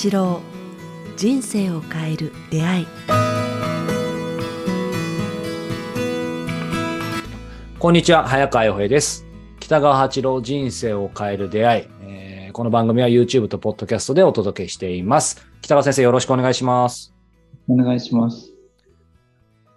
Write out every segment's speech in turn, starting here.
八郎人生を変える出会い。こんにちは早川洋平です。北川八郎人生を変える出会い、えーこの番組は YouTube と Podcast でお届けしています。北川先生よろしくお願いします。お願いします。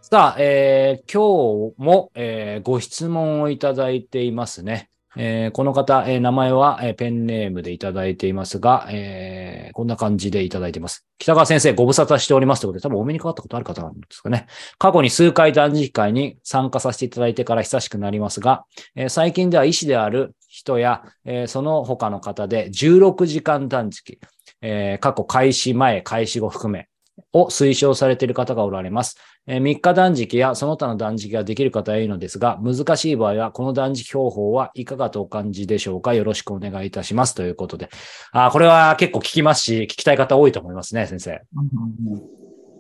さあ、えー今日も、えーご質問をいただいていますね。えーこの方、えー名前は、えーペンネームでいただいていますが、えーこんな感じでいただいています。北川先生、ご無沙汰しておりますということで、多分お目にかかったことある方なんですかね。過去に数回断食会に参加させていただいてから久しくなりますが、えー最近では医師である人や、えーその他の方で16時間断食、えー過去開始前、開始後含め、を推奨されている方がおられます。えー3日断食やその他の断食ができる方はいいのですが、難しい場合は、この断食方法はいかがとお感じでしょうか？よろしくお願いいたします。ということで。あーこれは結構聞きますし、聞きたい方多いと思いますね、先生。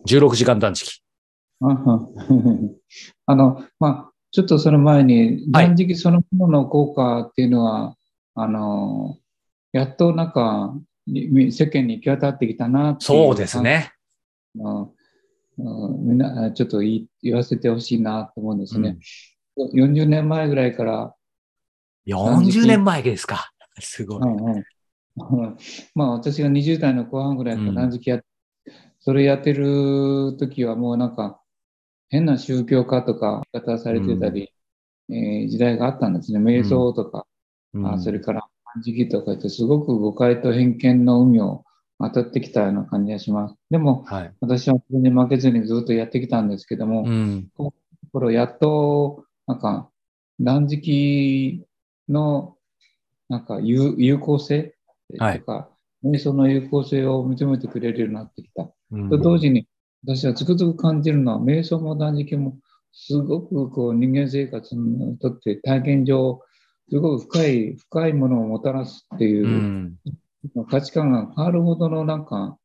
16時間断食。あの、まあ、ちょっとその前に、はい断食そのものの効果っていうのは、あの、やっとなんか、に世間に行き渡ってきたなっていうそうですね。みんな、ちょっと言わせてほしいなと思うんですね。40年前ぐらいから、40年前ですか。すごい。うんうん。まあ私が20代の後半ぐらいからうん。断食やっ、それやってる時はもうなんか変な宗教家とか方されてたり、えー時代があったんですね。瞑想とか、うん。あそれから断食とか言ってすごく誤解と偏見の海を渡ってきたような感じがします。でもはい。私はそれに負けずにずっとやってきたんですけども、うん。これやっとなんか断食のなんか有有効性はいとか、瞑想の有効性を認めてくれるようになってきた。うんと同時に、私はつくづく感じるのは、瞑想も断食も、すごくこう人間生活にとって体験上、すごく深い、深いものをもたらすっていうう、ん。価値観が変わるほどのなんか、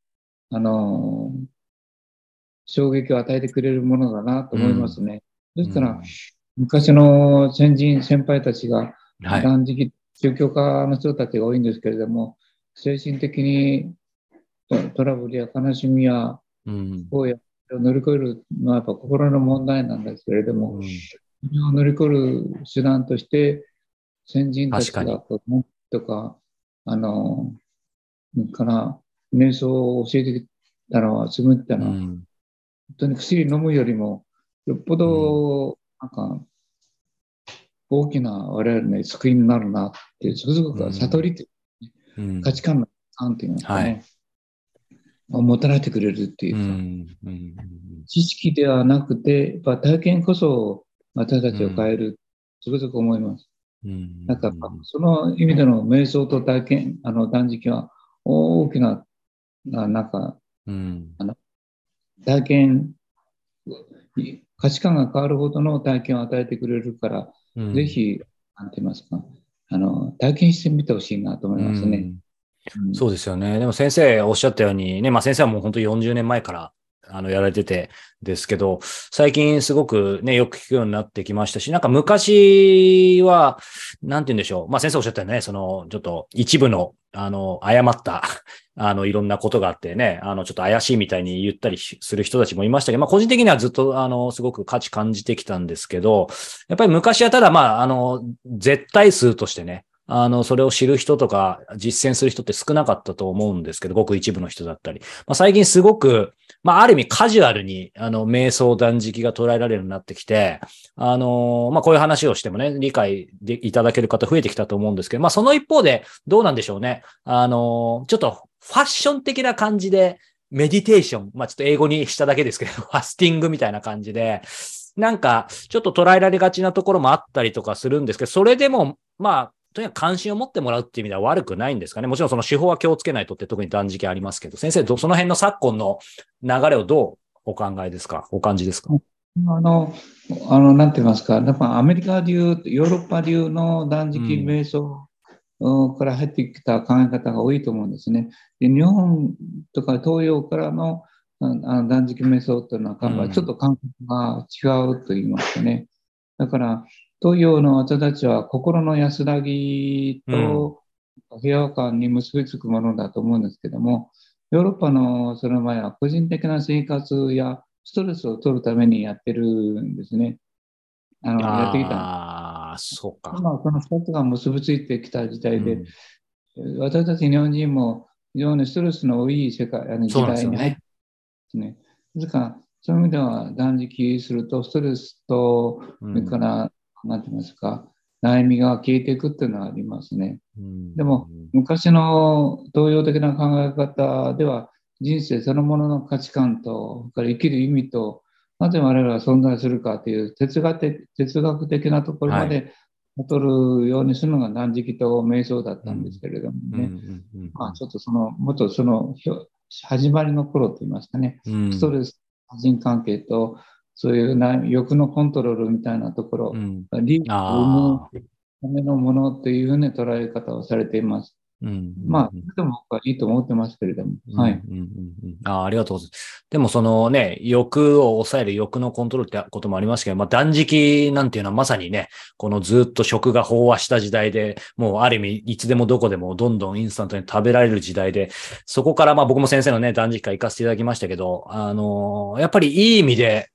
あのー衝撃を与えてくれるものだなと思いますね。ですから、昔の先人、先輩たちがはい。断食、宗教家の人たちが多いんですけれども、精神的にトトラブルや悲しみやうん。を乗り越えるのはやっぱ心の問題なんですけれども、うんそれを乗り越える手段として、先人たちがとか、あの、から、瞑想を教えてきたのは、紡ってたのは、本うん。当に薬飲むよりも、よっぽど、なんか、大きな我々の救いになるなっていう、つくづく悟りっていううん。価値観の観っていうんですかはね、をもたらしてくれるっていううか、ん。うん。知識ではなくて、やっぱ体験こそ私たちを変える、つくづく思います。うん。なんか、その意味での瞑想と体験、あの断食は大きな、ななん。か、うん体験、価値観が変わるほどの体験を与えてくれるから、うん。ぜひ、なんて言いますか、あの、体験してみてほしいなと思いますね。うん。うんそうですよね。でも先生おっしゃったようにね、まあ先生はもう本当に40年前からあのやられててですけど、最近すごくね、よく聞くようになってきましたし、なんか昔は、なんて言うんでしょう。まあ先生おっしゃったよね、そのちょっと一部の、あの、誤った、あの、いろんなことがあってね、あの、ちょっと怪しいみたいに言ったりする人たちもいましたけど、まあ個人的にはずっと、あの、すごく価値感じてきたんですけど、やっぱり昔はただまあ、あの、絶対数としてね、あの、それを知る人とか実践する人って少なかったと思うんですけど、ごく一部の人だったり。まあ、最近すごく、まあ、ある意味カジュアルに、あの、瞑想断食が捉えられるようになってきて、あの、まあ、こういう話をしてもね、理解でいただける方増えてきたと思うんですけど、まあ、その一方で、どうなんでしょうね。あの、ちょっとファッション的な感じで、メディテーション、まあ、ちょっと英語にしただけですけど、ファスティングみたいな感じで、なんか、ちょっと捉えられがちなところもあったりとかするんですけど、それでも、まあ、とにかく関心を持ってもらうっていう意味では悪くないんですかね。もちろんその手法は気をつけないとって特に断食ありますけど、先生、どその辺の昨今の流れをどうお考えですか？お感じですか？あの、あの、なんて言いますか、やっぱアメリカ流、ヨーロッパ流の断食うん瞑想うんから入ってきた考え方が多いと思うんですね。で日本とか東洋からの断食瞑想というのは、うんちょっと感覚が違うと言いますかね。だから、東洋の私たちは心の安らぎと平和感に結びつくものだと思うんですけども、ヨーロッパのその前は個人的な生活やストレスを取るためにやってるんですね。あのやってきた。ああ、そうか。今、この2つが結びついてきた時代で、うん私たち日本人も非常にストレスの多い世界、あの時代に入ってますね。ですから、そういう意味では断食すると、ストレスと、うんそれから、なんて言いますか、悩みが消えていくっていうのはありますね。うん。でも、昔の東洋的な考え方では、人生そのものの価値観と、から生きる意味と、なぜ我々は存在するかという哲学的哲学的なところまで悟るようにするのが断食と瞑想だったんですけれどもね。ちょっとその、もっとその、始まりの頃といいますかね、うん。ストレス、人関係と、そういうな欲のコントロールみたいなところう、ん利益を生むああ、ためのものというふうな捉え方をされています。うんまあ、それでも僕はいいと思ってますけれども、はい。うんうんうんうんあーありがとうございます。でもそのね、欲を抑える欲のコントロールってこともありますけど、まあ断食なんていうのはまさにね、このずっと食が飽和した時代で、もうある意味いつでもどこでもどんどんインスタントに食べられる時代で、そこからまあ僕も先生のね、断食会行かせていただきましたけど、あのーやっぱりいい意味で、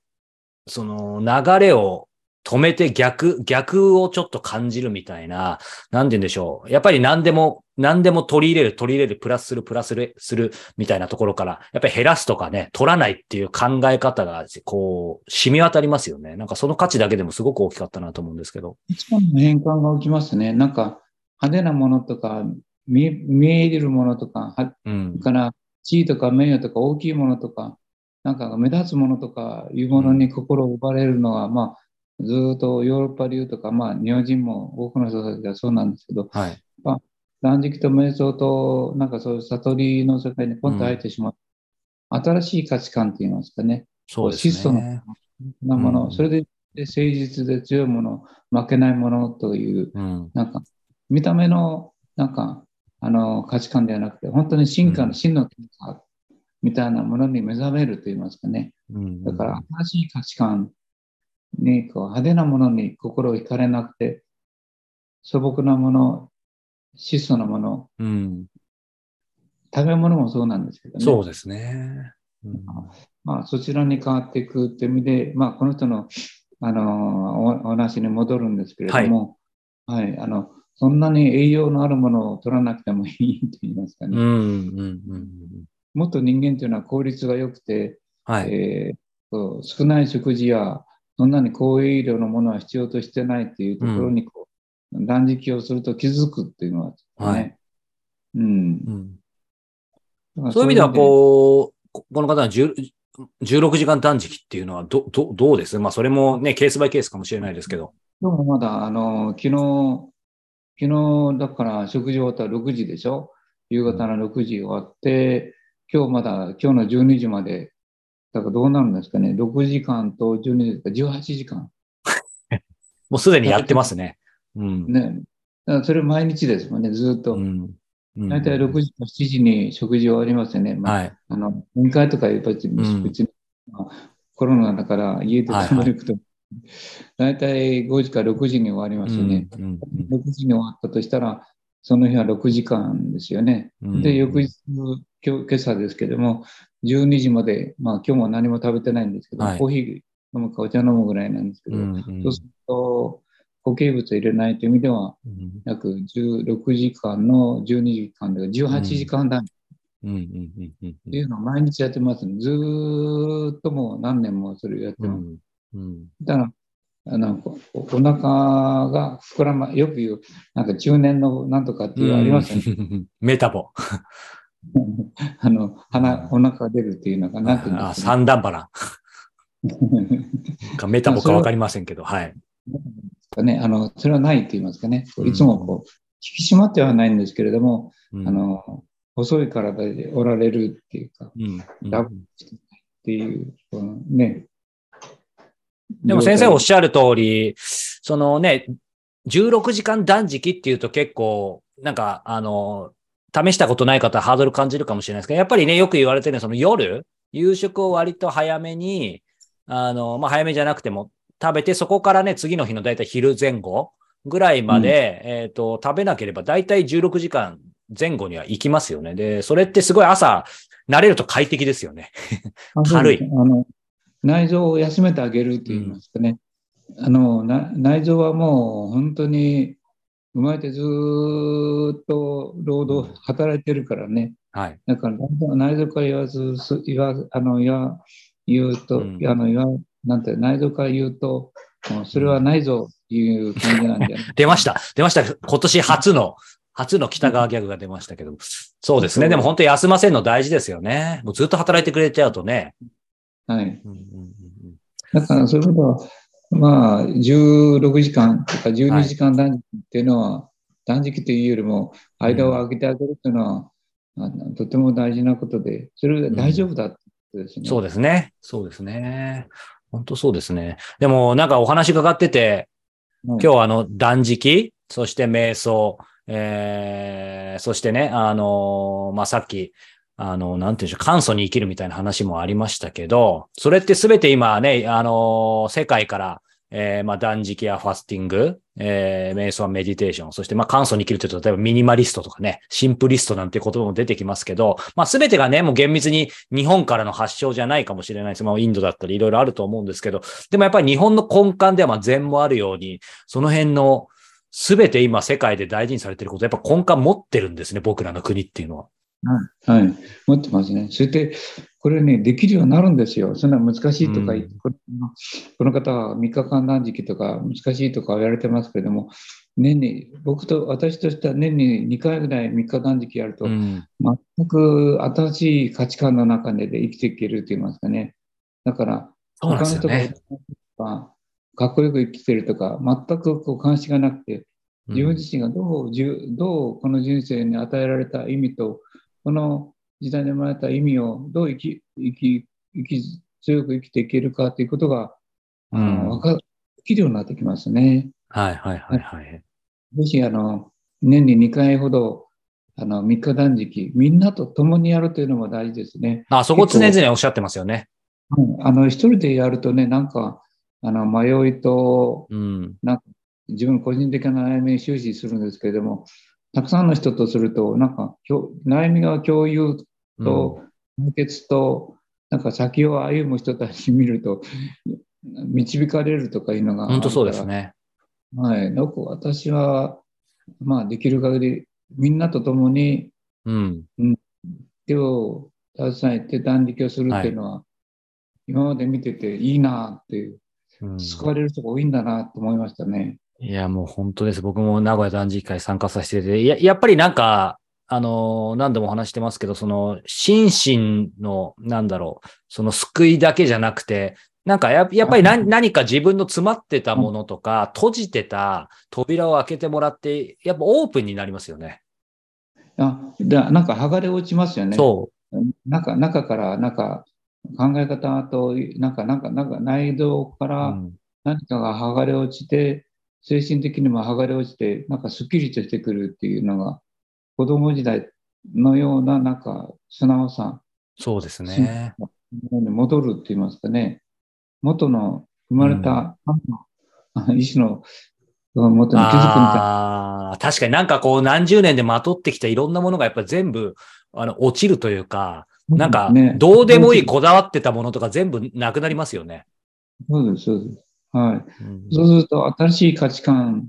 その流れを止めて逆、逆をちょっと感じるみたいな、なんて言うんでしょう。やっぱり何でも、何でも取り入れる、取り入れる、プラスする、プラスする、するみたいなところから、やっぱり減らすとかね、取らないっていう考え方が、こう、染み渡りますよね。なんかその価値だけでもすごく大きかったなと思うんですけど。一番の変換が起きますね。なんか派手なものとか、見え見えるものとか、はうん。から地位とか名誉とか大きいものとか、なんか目立つものとかいうものに心を奪われるのは、まあ、ずーっとヨーロッパ流とか、まあ、日本人も多くの人たちがそうなんですけど、はい。断食と瞑想と、なんかそういう悟りの世界にポンと入ってしまう。新しい価値観って言いますかね。そうです質素ね。なもの、うんそれでで誠実で強いもの、負けないものという、うん。なんか、見た目の、なんか、あの、価値観ではなくて、本当に進化うんの真の進化みたいなものに目覚めると言いますかね。うんだから、新しい価値観に、こう、派手なものに心を惹かれなくて、素朴なもの、質素なもの、うん。食べ物もそうなんですけどね。そうですね。うんまあ、そちらに変わっていくって意味で、まあ、この人の、あのおお話に戻るんですけれども、はい、あの、そんなに栄養のあるものを取らなくてもいいと言いますかね。うん。うん。うん。もっと人間というのは効率が良くて、はい。えー少ない食事や、そんなに高栄養のものは必要としてないっていうところにこう、断食をすると気づくっていうのは、ね、はいうん。うんそういう意味では、こう、ここの方の10 16時間断食っていうのはど、ど、どうです？まあ、それもね、ケースバイケースかもしれないですけど。でもまだ、あの、昨日、昨日、だから食事終わったら6時でしょ？夕方の6時終わって、今日まだ、今日の12時まで、だからどうなるんですかね、6時間と12時か、18時間。もうすでにやってますね。うん。ね。それ毎日ですもんね、ずっと。うん。うん大体6時か7時に食事終わりますよね。まあ、はい。あの、宴会とかやっぱり別んに、まあコロナだから家で食べること、大体5時か6時に終わりますよね。うんうん6時に終わったとしたら、その日は6時間ですよね。うんで、翌日、今日、今朝ですけども、12時まで、まあ今日も何も食べてないんですけど、はいコーヒー飲むかお茶飲むぐらいなんですけど、うんうんそうすると、固形物を入れないという意味では、うん約16時間の12時間で18時間だっうんうんうんうんていうのを毎日やってますね。ずーっともう何年もそれをやってうます。んうんだから、あのこおお腹が膨らま、よく言う、なんか中年のなんとかっていうのありますよね。うんメタボ。あの、鼻、お腹が出るっていうのが、なんていうんあ。三段腹 かメタボかわかりませんけど、はい。ね、あの、それはないって言いますかね。うんいつもこう、引き締まってはないんですけれども、うんあの、細い体でおられるっていうか、っうんうんラブていう、このね。でも先生おっししゃる通り、そのね、16時間断食っていうと結構、なんか、あの、試したことない方はハードル感じるかもしれないですけど、やっぱりね、よく言われてるのは、その夜、夕食を割と早めに、あの、まあ、早めじゃなくても食べて、そこからね、次の日のだいたい昼前後ぐらいまで、えっ、と、食べなければだいたい16時間前後には行きますよね。で、それってすごい朝、慣れると快適ですよね。あ軽いあの内臓を休めてあげるって言いますかね。あのな内臓はもう本当に生まれてずーっと労働、働いてるからね。はい。だから内臓から言わず、す言わあの言わ言うと、うんあの言わなんて内臓から言うと、それはないぞっていう感じなんじゃない？出ました。出ました。今年初の、初の北川ギャグが出ましたけど。そうですね。でも本当に休ませるの大事ですよね。もうずっと働いてくれちゃうとね。はい。うんうんうんだからそういうことは、まあ、16時間とか12時間断食っていうのは、断食というよりも、間を空けてあげるっていうのは、あのとても大事なことで、それが大丈夫だってことですね。そうですね。そうですね。本当そうですね。でもなんかお話伺ってて、はい今日はあの断食、そして瞑想、えー、そしてね、あのまあ、さっき、あの、なんていうんでしょう、簡素に生きるみたいな話もありましたけど、それってすべて今ね、あの世界から、えーまあ、断食やファスティング、えー、瞑想は、メディテーション、そして、まあ、簡素に生きるというと、例えばミニマリストとかね、シンプリストなんて言葉も出てきますけど、まあ、すべてがね、もう厳密に日本からの発祥じゃないかもしれないです。まあ、インドだったりいろいろあると思うんですけど、でもやっぱり日本の根幹ではまあ禅もあるように、その辺のすべて今世界で大事にされていること、やっぱ根幹持ってるんですね、僕らの国っていうのは。はい、持ってますね。それで、これね、できるようになるんですよ。そんな難しいとか、うんこのこの方は3日間断食とか難しいとか言われてますけれども、年に、僕と私としては年に2回ぐらい3日断食やると、うん。全く新しい価値観の中で生きていけると言いますかね。だから。他の人がかっこよく生きてるとか、全くこう関心がなくて、自分自身がどうどうこの人生に与えられた意味と、この時代に生まれた意味をどう生き生き生き強く生きていけるかということが、あうんのわかできるようになってきますね。はいはいはいはい。ぜひあの年に2回ほどあの3日断食、みんなと共にやるというのも大事ですね。あ、そこ常々おっしゃってますよね。うんあの一人でやるとね、なんかあの迷いとうん。自分個人的な悩みに終始するんですけれども、たくさんの人とすると、なんか悩みが共有と解決と、なんか先を歩む人たち見ると、導かれるとかいうのが。本当そうですね。はい。なんか私は、まあ、できる限り、みんなと共にうん。手を携えて断食をするっていうのは、今まで見てていいなっていう、うん救われる人が多いんだなと思いましたね。いや、もう本当です。僕も名古屋断食会参加させてて、ややっぱりなんか、あのー何度もお話してますけど、その、心身の、なんだろう、その救いだけじゃなくて、なんかややっぱり何何か自分の詰まってたものとか、閉じてた扉を開けてもらって、やっぱオープンになりますよね。あだなんか剥がれ落ちますよね。そ中中から、なんか考え方と、なんか、なんか、なんか内臓かう。うらん何かが剥がれ落ちて、精神的にも剥がれ落ちて、なんかスッキリとしてくるっていうのが、子供時代のような、なんか素直さそうですね。に戻るって言いますかね。元の生まれた、あ の意志の元に気づくみたいな。確かになんかこう何十年でまとってきたいろんなものがやっぱり全部、あの、落ちるというか、なんかね、どうでもいいこだわってたものとか全部なくなりますよね。そうです、そうです。はい。うんそうすると、新しい価値観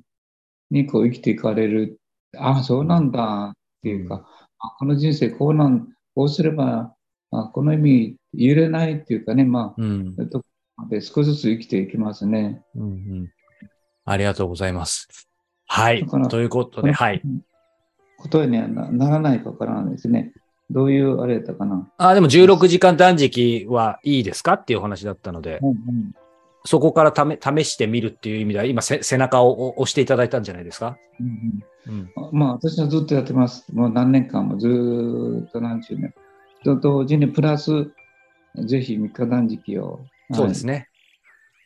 にこう生きていかれる。ああ、そうなんだっていうか、あこの人生こうなん、こうすれば、あこの意味揺れないっていうかね、まうんあ、どこまで少しずつ生きていきますね。うんうんありがとうございます。はい。ということで、はい。。答えにはなならないかわからないですね。どういうあれだったかな。あでも16時間断食はいいですかっていうお話だったので、うんうんそこからため試してみるっていう意味では、今せ背中を押していただいたんじゃないですか？うんうん。うんまあ、私はずっとやってます。もう何年間もずーっと何十年。と同時にプラス、ぜひ3日断食を、そうですね。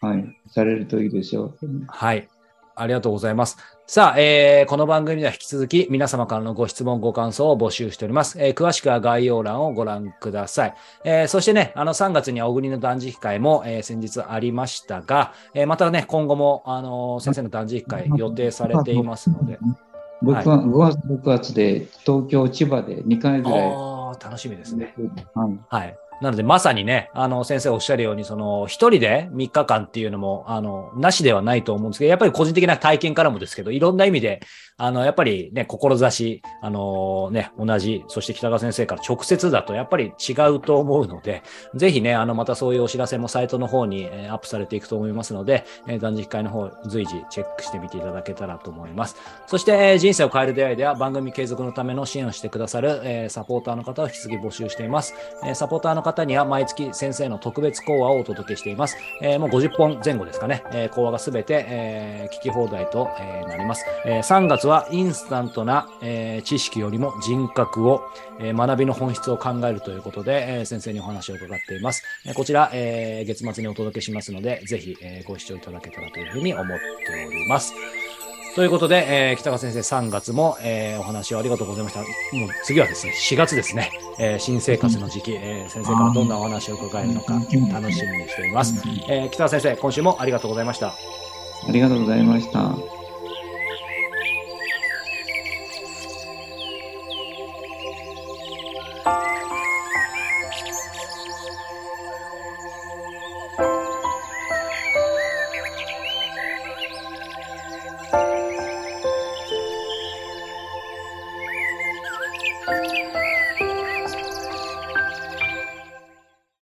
はい、はい、されるといいでしょう。はい。ありがとうございます。さあ、えーこの番組では引き続き皆様からのご質問、ご感想を募集しております。えー詳しくは概要欄をご覧ください。えーそしてね、あの3月には小国の断食会も、えー先日ありましたが、えーまたね、今後も、あのー先生の断食会予定されていますので。僕は5月、6月で東京、千葉で2回ぐらい、楽しみですね。はい。はい。なので、まさにね、あの、先生おっしゃるように、その、一人で3日間っていうのも、あの、なしではないと思うんですけど、やっぱり個人的な体験からもですけど、いろんな意味で、あの、やっぱりね、志、あのね、同じ、そして北川先生から直接だと、やっぱり違うと思うので、ぜひね、あの、またそういうお知らせもサイトの方に、えーアップされていくと思いますので、えー断食会の方、随時チェックしてみていただけたらと思います。そして、えー人生を変える出会いでは、番組継続のための支援をしてくださる、えーサポーターの方を引き続き募集しています。えーサポーターの方には毎月先生の特別講話をお届けしています。えーもう50本前後ですかね。えー講話がすべて、えー聞き放題と、えーなります。えー3月はインスタントな、えー知識よりも人格を、えー学びの本質を考えるということで、えー先生にお話を伺っています。えーこちら、えー月末にお届けしますので、ぜひ、えーご視聴いただけたらというふうに思っております。ということで、えー北川先生3月も、えーお話をありがとうございました。もう次はですね、4月ですね、えー新生活の時期、えー先生からどんなお話を伺えるのか楽しみにしています。えー北川先生、今週もありがとうございました。ありがとうございました。